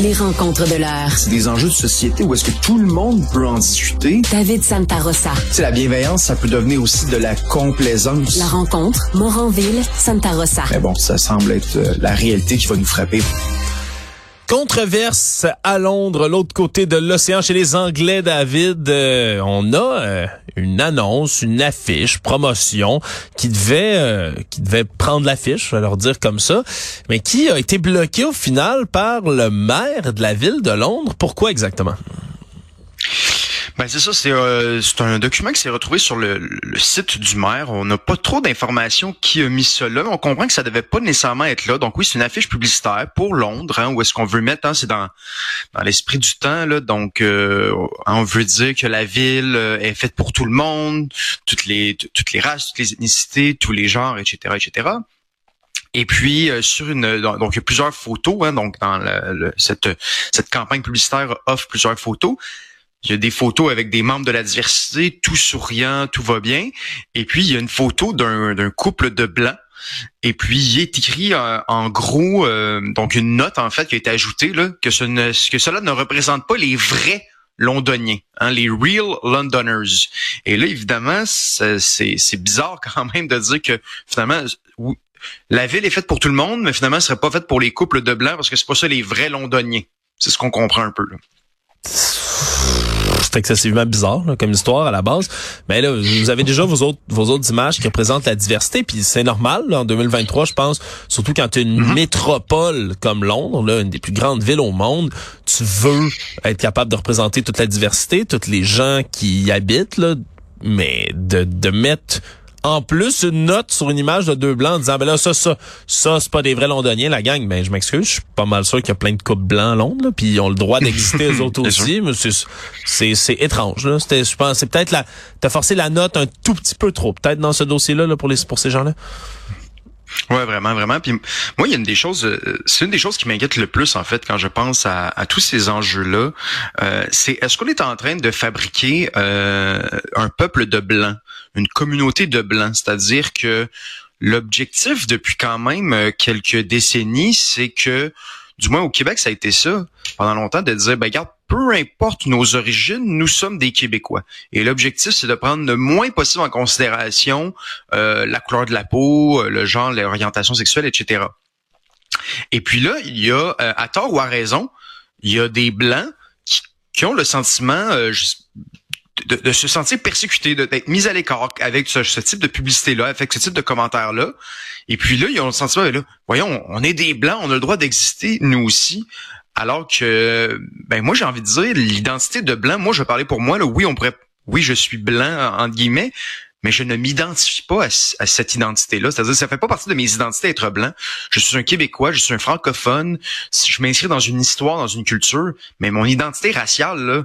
Les rencontres de l'heure. C'est des enjeux de société où est-ce que tout le monde peut en discuter. David Santarossa. C'est la bienveillance, ça peut devenir aussi de la complaisance. La rencontre, Moranville, Santarossa. Mais bon, ça semble être euh, la réalité qui va nous frapper. Controverse à Londres, l'autre côté de l'océan, chez les Anglais, David. Euh, on a euh, une annonce, une affiche, promotion qui devait euh, qui devait prendre l'affiche, je vais leur dire comme ça, mais qui a été bloquée au final par le maire de la ville de Londres. Pourquoi exactement? Ben c'est ça, c'est euh, un document qui s'est retrouvé sur le, le, site du maire. On n'a pas trop d'informations qui a mis là. On comprend que ça devait pas nécessairement être là. Donc oui, c'est une affiche publicitaire pour Londres. Hein, où est-ce qu'on veut mettre hein, C'est dans dans l'esprit du temps. Là, donc euh, on veut dire que la ville euh, est faite pour tout le monde, toutes les toutes les races, toutes les ethnicités, tous les genres, etc., etc. Et puis euh, sur une donc il y a plusieurs photos hein, donc dans le, cette cette campagne publicitaire offre plusieurs photos. Il y a des photos avec des membres de la diversité, tout souriant, tout va bien. Et puis, il y a une photo d'un couple de blancs. Et puis, il est écrit euh, en gros, euh, donc une note en fait qui a été ajoutée, là, que, ce ne, que cela ne représente pas les vrais londoniens, hein, les real Londoners. Et là, évidemment, c'est bizarre quand même de dire que finalement, la ville est faite pour tout le monde, mais finalement, elle serait pas faite pour les couples de blancs parce que c'est pas ça les vrais londoniens. C'est ce qu'on comprend un peu. Là c'est excessivement bizarre comme histoire à la base. Mais là, vous avez déjà vos autres vos autres images qui représentent la diversité, puis c'est normal en 2023, je pense, surtout quand tu es une mm-hmm. métropole comme Londres, là, une des plus grandes villes au monde, tu veux être capable de représenter toute la diversité, tous les gens qui y habitent, là, mais de, de mettre en plus une note sur une image de deux blancs en disant ben là ça ça ça c'est pas des vrais londoniens la gang mais ben, je m'excuse je suis pas mal sûr qu'il y a plein de couples blancs à Londres puis ils ont le droit d'exister eux autres aussi mais c'est c'est étrange là c'était je pense c'est peut-être la t'as forcé la note un tout petit peu trop peut-être dans ce dossier là, là pour les pour ces gens là Ouais, vraiment, vraiment. Puis moi, il y a une des choses, euh, c'est une des choses qui m'inquiète le plus en fait quand je pense à, tous ces enjeux-là. Euh, c'est est-ce qu'on est en train de fabriquer euh, un peuple de blancs, une communauté de blancs, c'est-à-dire que l'objectif depuis quand même quelques décennies, c'est que du moins au Québec, ça a été ça pendant longtemps de dire, ben regarde, peu importe nos origines, nous sommes des Québécois. Et l'objectif, c'est de prendre le moins possible en considération euh, la couleur de la peau, euh, le genre, l'orientation sexuelle, etc. Et puis là, il y a, euh, à tort ou à raison, il y a des blancs qui, ont le sentiment de, se sentir persécutés, d'être mis à l'écart avec ce, type de publicité-là, avec ce type de commentaires-là. Et puis là, ils ont le sentiment, là, voyons, on est des blancs, on a le droit d'exister, nous aussi. Alors que, ben moi j'ai envie de dire, l'identité de blanc, moi je vais parler pour moi, là, oui, on pourrait, oui, je suis blanc entre guillemets, mais je ne m'identifie pas à, cette identité-là. C'est-à-dire, ça fait pas partie de mes identités être blanc. Je suis un Québécois, je suis un francophone. Je m'inscris dans une histoire, dans une culture, mais mon identité raciale, là,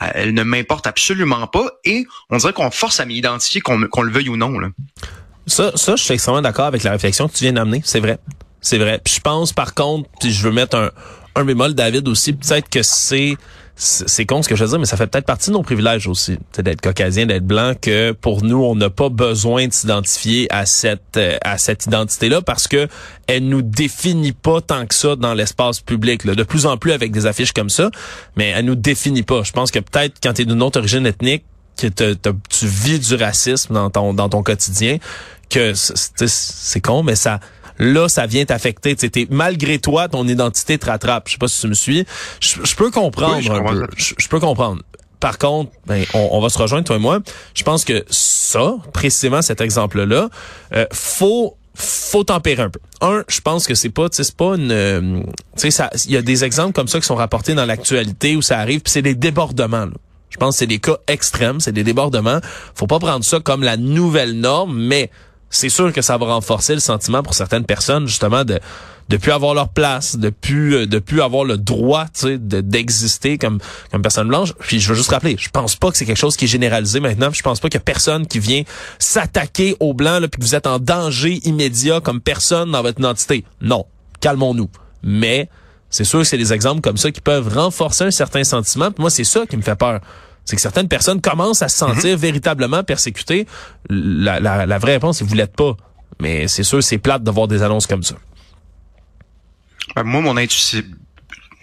elle ne m'importe absolument pas. Et on dirait qu'on force à m'identifier, qu'on le veuille ou non. Là. Ça, ça, je suis extrêmement d'accord avec la réflexion que tu viens d'amener. C'est vrai. C'est vrai. Puis je pense, par contre, puis je veux mettre un, un bémol, David, aussi, peut-être que c'est c'est con ce que je veux dire, mais ça fait peut-être partie de nos privilèges aussi, d'être caucasien, d'être blanc, que pour nous, on n'a pas besoin de s'identifier à cette euh, à cette identité-là parce que elle nous définit pas tant que ça dans l'espace public. Là. De plus en plus avec des affiches comme ça, mais elle nous définit pas. Je pense que peut-être quand tu es d'une autre origine ethnique, que tu vis du racisme dans ton dans ton quotidien, que c'est con, mais ça là, ça vient t'affecter. Malgré toi, ton identité te rattrape. Je sais pas si tu me suis. Je, peux comprendre je un peu. Je, peux comprendre. Par contre, ben, on, va se rejoindre, toi et moi. Je pense que ça, précisément cet exemple-là, euh, faut faut tempérer un peu. Un, je pense que c'est pas, c'est pas une, euh, tu sais, il y a des exemples comme ça qui sont rapportés dans l'actualité où ça arrive, puis c'est des débordements. Je pense que c'est des cas extrêmes, c'est des débordements. Faut pas prendre ça comme la nouvelle norme, mais c'est sûr que ça va renforcer le sentiment pour certaines personnes justement de de plus avoir leur place, de plus euh, de plus avoir le droit, d'exister comme comme personne blanche. Puis je veux juste rappeler, je pense pas que c'est quelque chose qui est généralisé maintenant. Je pense pas qu'il y a personne qui vient s'attaquer aux blancs là, puis que vous êtes en danger immédiat comme personne dans votre identité. Non, calmons-nous. Mais c'est sûr que c'est des exemples comme ça qui peuvent renforcer un certain sentiment. Puis moi, c'est ça qui me fait peur c'est que certaines personnes commencent à se sentir mhm. véritablement persécutées. La, la, la, vraie réponse, c'est vous l'êtes pas. Mais c'est sûr, c'est plate de voir des annonces comme ça. Ben, moi, mon intuition,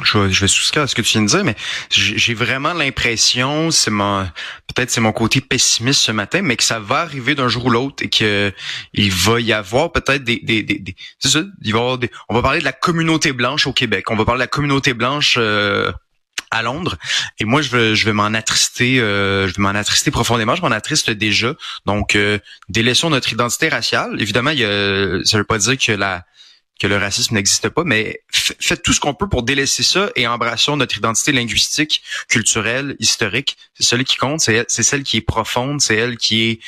je vais, je vais souscrire à ce que tu viens de dire, mais j'ai vraiment l'impression, c'est mon peut-être c'est mon côté pessimiste ce matin, mais que ça va arriver d'un jour ou l'autre et que il va y avoir peut-être des, des, des, c'est ça, il va y avoir des, on va parler de la communauté blanche au Québec, on va parler de la communauté blanche euh, à Londres. Et moi, je vais, je vais m'en attrister, euh, je m'en attrister profondément. Je m'en attriste déjà. Donc, euh, délaissons notre identité raciale. Évidemment, il y a, ça veut pas dire que la que le racisme n'existe pas, mais faites tout ce qu'on peut pour délaisser ça et embrassons notre identité linguistique, culturelle, historique. C'est celle qui compte, c'est celle qui est profonde, c'est elle qui est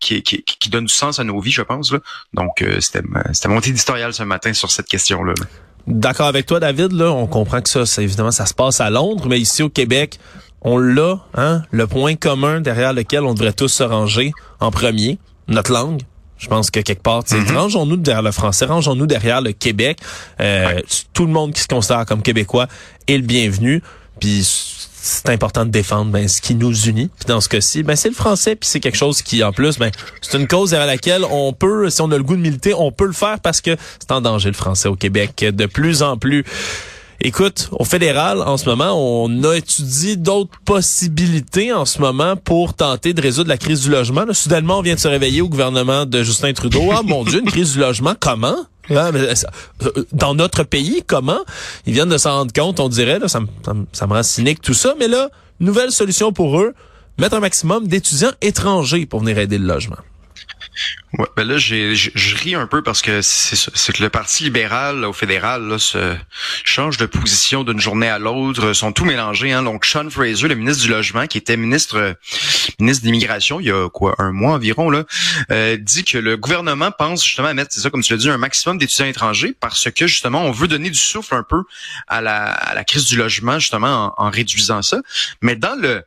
qui, qui, qui, donne du sens à nos vies, je pense. Là. Donc, euh, c'était mon éditorial ce matin sur cette question-là. là d'accord avec toi, David. Là, on comprend que ça, c'est évidemment, ça se passe à Londres, mais ici au Québec, on l'a, hein, le point commun derrière lequel on devrait tous se ranger en premier, notre langue. Je pense que quelque part, mm rangeons-nous derrière le français, rangeons-nous derrière le Québec. Euh, Tout le monde qui se considère comme québécois est le bienvenu. Puis c'est important de défendre ben, ce qui nous unit. Puis dans ce cas-ci, ben, c'est le français, puis c'est quelque chose qui, en plus, ben, c'est une cause à laquelle on peut, si on a le goût de militer, on peut le faire parce que c'est en danger le français au Québec de plus en plus. Écoute, au fédéral, en ce moment, on a étudié d'autres possibilités en ce moment pour tenter de résoudre la crise du logement. soudainement, on vient de se réveiller au gouvernement de Justin Trudeau. Ah, mon Dieu, une crise du logement, comment? Euh, dans notre pays, comment? Ils viennent de s'en rendre compte, on dirait, là, ça, me, ça, me rend cynique tout ça, mais là, nouvelle solution pour eux, mettre un maximum d'étudiants étrangers pour venir aider le logement. Ouais, ben là, j'ai, je ris un peu parce que c'est que le Parti libéral au fédéral là, se change de position d'une journée à l'autre, sont tout mélangés. Hein. Donc, Sean Fraser, le ministre du Logement, qui était ministre ministre d'immigration il y a quoi un mois environ, là, euh, dit que le gouvernement pense justement à mettre, c'est ça comme tu l'as dit, un maximum d'étudiants étrangers parce que justement, on veut donner du souffle un peu à la, à la crise du logement, justement, en, en réduisant ça. Mais dans le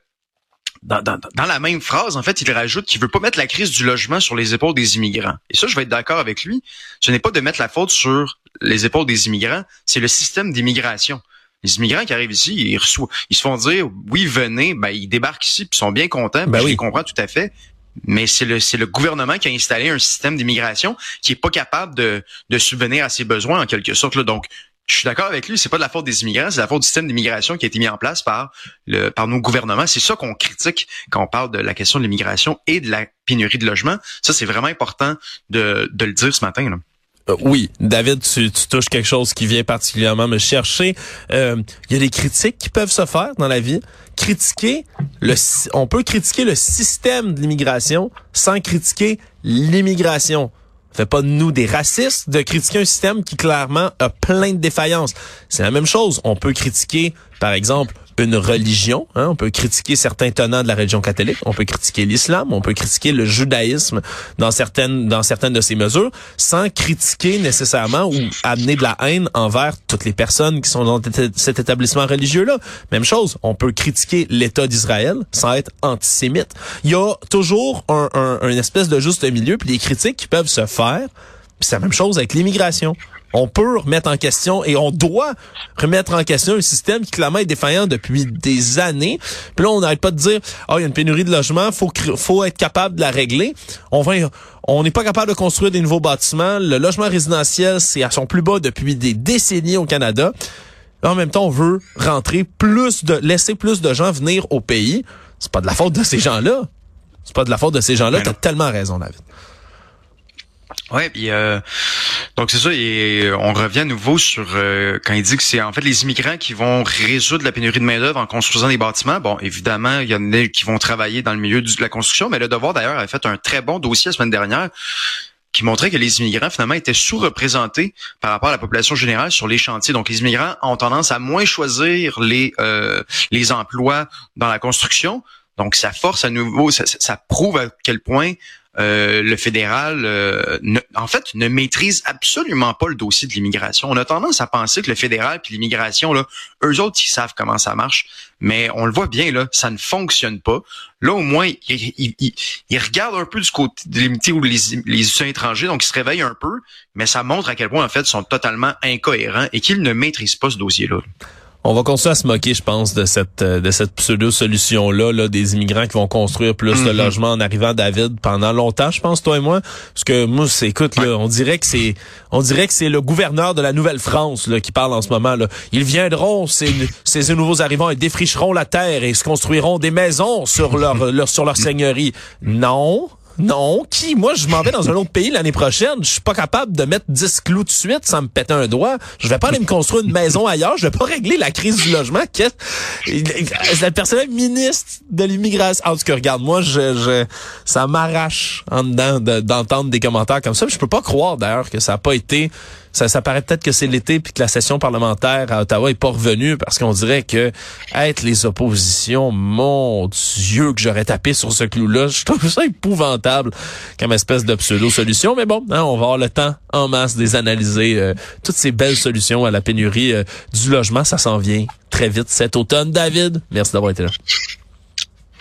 dans, dans, dans, la même phrase, en fait, il rajoute qu'il veut pas mettre la crise du logement sur les épaules des immigrants. Et ça, je vais être d'accord avec lui. Ce n'est pas de mettre la faute sur les épaules des immigrants, c'est le système d'immigration. Les immigrants qui arrivent ici, ils, reçoivent, ils se font dire oui, venez, ben ils débarquent ici, puis ils sont bien contents, ben je les comprends tout à fait. Mais c'est le, c'est le gouvernement qui a installé un système d'immigration qui est pas capable de, de subvenir à ses besoins en quelque sorte. Là. Donc, je suis d'accord avec lui, c'est pas de la faute des immigrants, c'est la faute du système d'immigration qui a été mis en place par le, par nos gouvernements. C'est ça qu'on critique quand on parle de la question de l'immigration et de la pénurie de logement. Ça, c'est vraiment important de, de le dire ce matin. Là. Euh, oui, David, tu, tu, touches quelque chose qui vient particulièrement me chercher. Euh, il y a des critiques qui peuvent se faire dans la vie. Critiquer le, on peut critiquer le système de l'immigration sans critiquer l'immigration fait pas de nous des racistes de critiquer un système qui clairement a plein de défaillances. C'est la même chose. On peut critiquer, par exemple, une religion. Hein? On peut critiquer certains tenants de la religion catholique. On peut critiquer l'islam. On peut critiquer le judaïsme dans certaines dans certaines de ces mesures, sans critiquer nécessairement ou amener de la haine envers toutes les personnes qui sont dans cet établissement religieux-là. Même chose. On peut critiquer l'État d'Israël sans être antisémite. Il y a toujours un, un, un espèce de juste milieu, puis les critiques qui peuvent se faire. c'est la même chose avec l'immigration on peut remettre en question et on doit remettre en question un système qui clairement est défaillant depuis des années. Puis là, on n'arrête pas de dire, ah, oh, il y a une pénurie de logements, faut faut être capable de la régler. On va, on n'est pas capable de construire des nouveaux bâtiments. Le logement résidentiel, c'est à son plus bas depuis des décennies au Canada. En même temps, on veut rentrer plus de, laisser plus de gens venir au pays. C'est pas de la faute de ces gens-là. C'est pas de la faute de ces gens-là. T'as tellement raison, David. Ouais, puis euh, donc c'est ça. Et on revient à nouveau sur euh, quand il dit que c'est en fait les immigrants qui vont résoudre la pénurie de main d'œuvre en construisant des bâtiments. Bon, évidemment, il y en a qui vont travailler dans le milieu de la construction, mais le Devoir d'ailleurs a fait un très bon dossier la semaine dernière qui montrait que les immigrants finalement étaient sous-représentés par rapport à la population générale sur les chantiers. Donc les immigrants ont tendance à moins choisir les euh, les emplois dans la construction. Donc ça force à nouveau, ça prouve à quel point euh, le fédéral, euh, en fait, ne maîtrise absolument pas le dossier de l'immigration. On a tendance à penser que le fédéral puis l'immigration, là, eux autres, ils savent comment ça marche, mais on le voit bien là, ça ne fonctionne pas. Là, au moins, ils, regardent un peu du côté de l'immunité ou les, les étrangers, donc ils se réveillent un peu, mais ça montre à quel point en fait ils sont totalement incohérents et qu'ils ne maîtrisent pas ce dossier-là. On va continuer à se moquer, je pense, de cette euh, de cette pseudo-solution-là, là, des immigrants qui vont construire plus de Mhm. logements en arrivant, David, pendant longtemps, je pense, toi et moi. Parce que moi, écoute, là, on dirait que c'est on dirait que c'est le gouverneur de la Nouvelle-France là, qui parle en ce moment. Là. Ils viendront, ces, ces nouveaux arrivants, et défricheront la terre et se construiront des maisons sur leur, leur sur leur seigneurie. Non. Non, qui? Moi, je m'en vais dans un autre pays l'année prochaine. Je suis pas capable de mettre 10 clous de suite sans me péter un doigt. Je vais pas aller me construire une maison ailleurs. Je vais pas régler la crise du logement. Qu'est-ce... Le personnel ministre de l'immigration. En tout cas, regarde, moi, je, je ça m'arrache en dedans de- d'entendre des commentaires comme ça. Je peux pas croire, d'ailleurs, que ça a pas été ça, ça paraît peut-être que c'est l'été puis que la session parlementaire à Ottawa est pas revenue parce qu'on dirait que être les oppositions, mon Dieu, que j'aurais tapé sur ce clou-là. Je trouve ça épouvantable comme espèce de pseudo-solution. Mais bon, hein, on va avoir le temps en masse de les analyser. euh, toutes ces belles solutions à la pénurie euh, du logement, ça s'en vient très vite cet automne. David, merci d'avoir été là.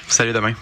Salut demain.